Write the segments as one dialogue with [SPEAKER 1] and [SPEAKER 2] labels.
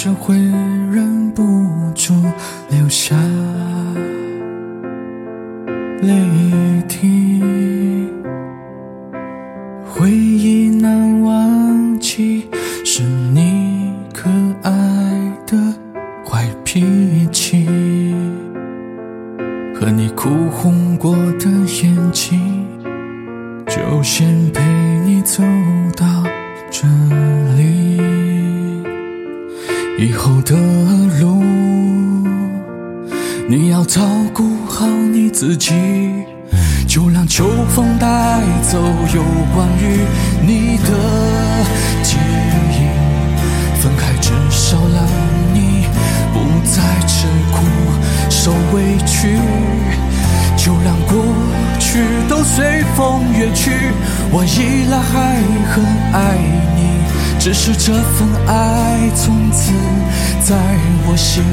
[SPEAKER 1] 是会忍不住流下泪滴。回忆难忘记，是你可爱的坏脾气，和你哭红过的眼睛，就先陪你走到这里。以后的路，你要照顾好你自己。就让秋风带走有关于你的记忆，分开至少让你不再吃苦受委屈。就让过去都随风远去，我依然还很爱你，只是这份爱从此在我心里。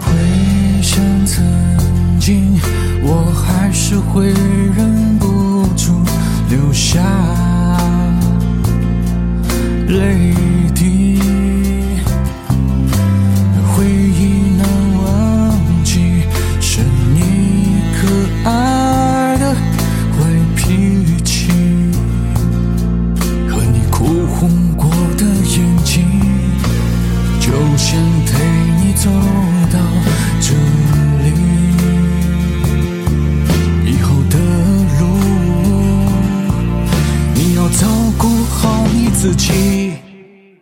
[SPEAKER 1] 回想曾经，我还是会忍不住流下泪就先陪你走到这里，以后的路你要照顾好你自己。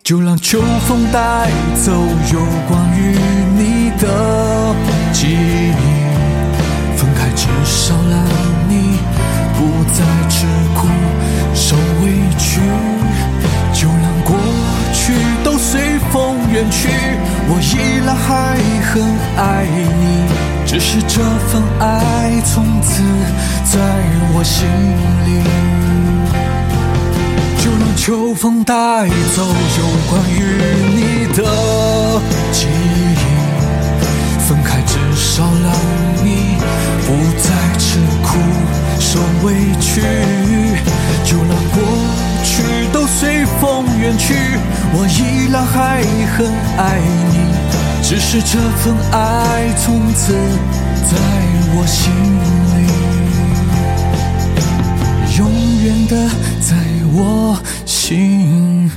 [SPEAKER 1] 就让秋风带走有关于你的记忆，分开至少让你不再吃苦远去，我依然还很爱你，只是这份爱从此在我心里。就让秋风带走有关于你的记忆，分开至少让你不再吃苦受委屈。就让过去都随风远去，我依然还很爱你，只是这份爱从此在我心里。永远的在我心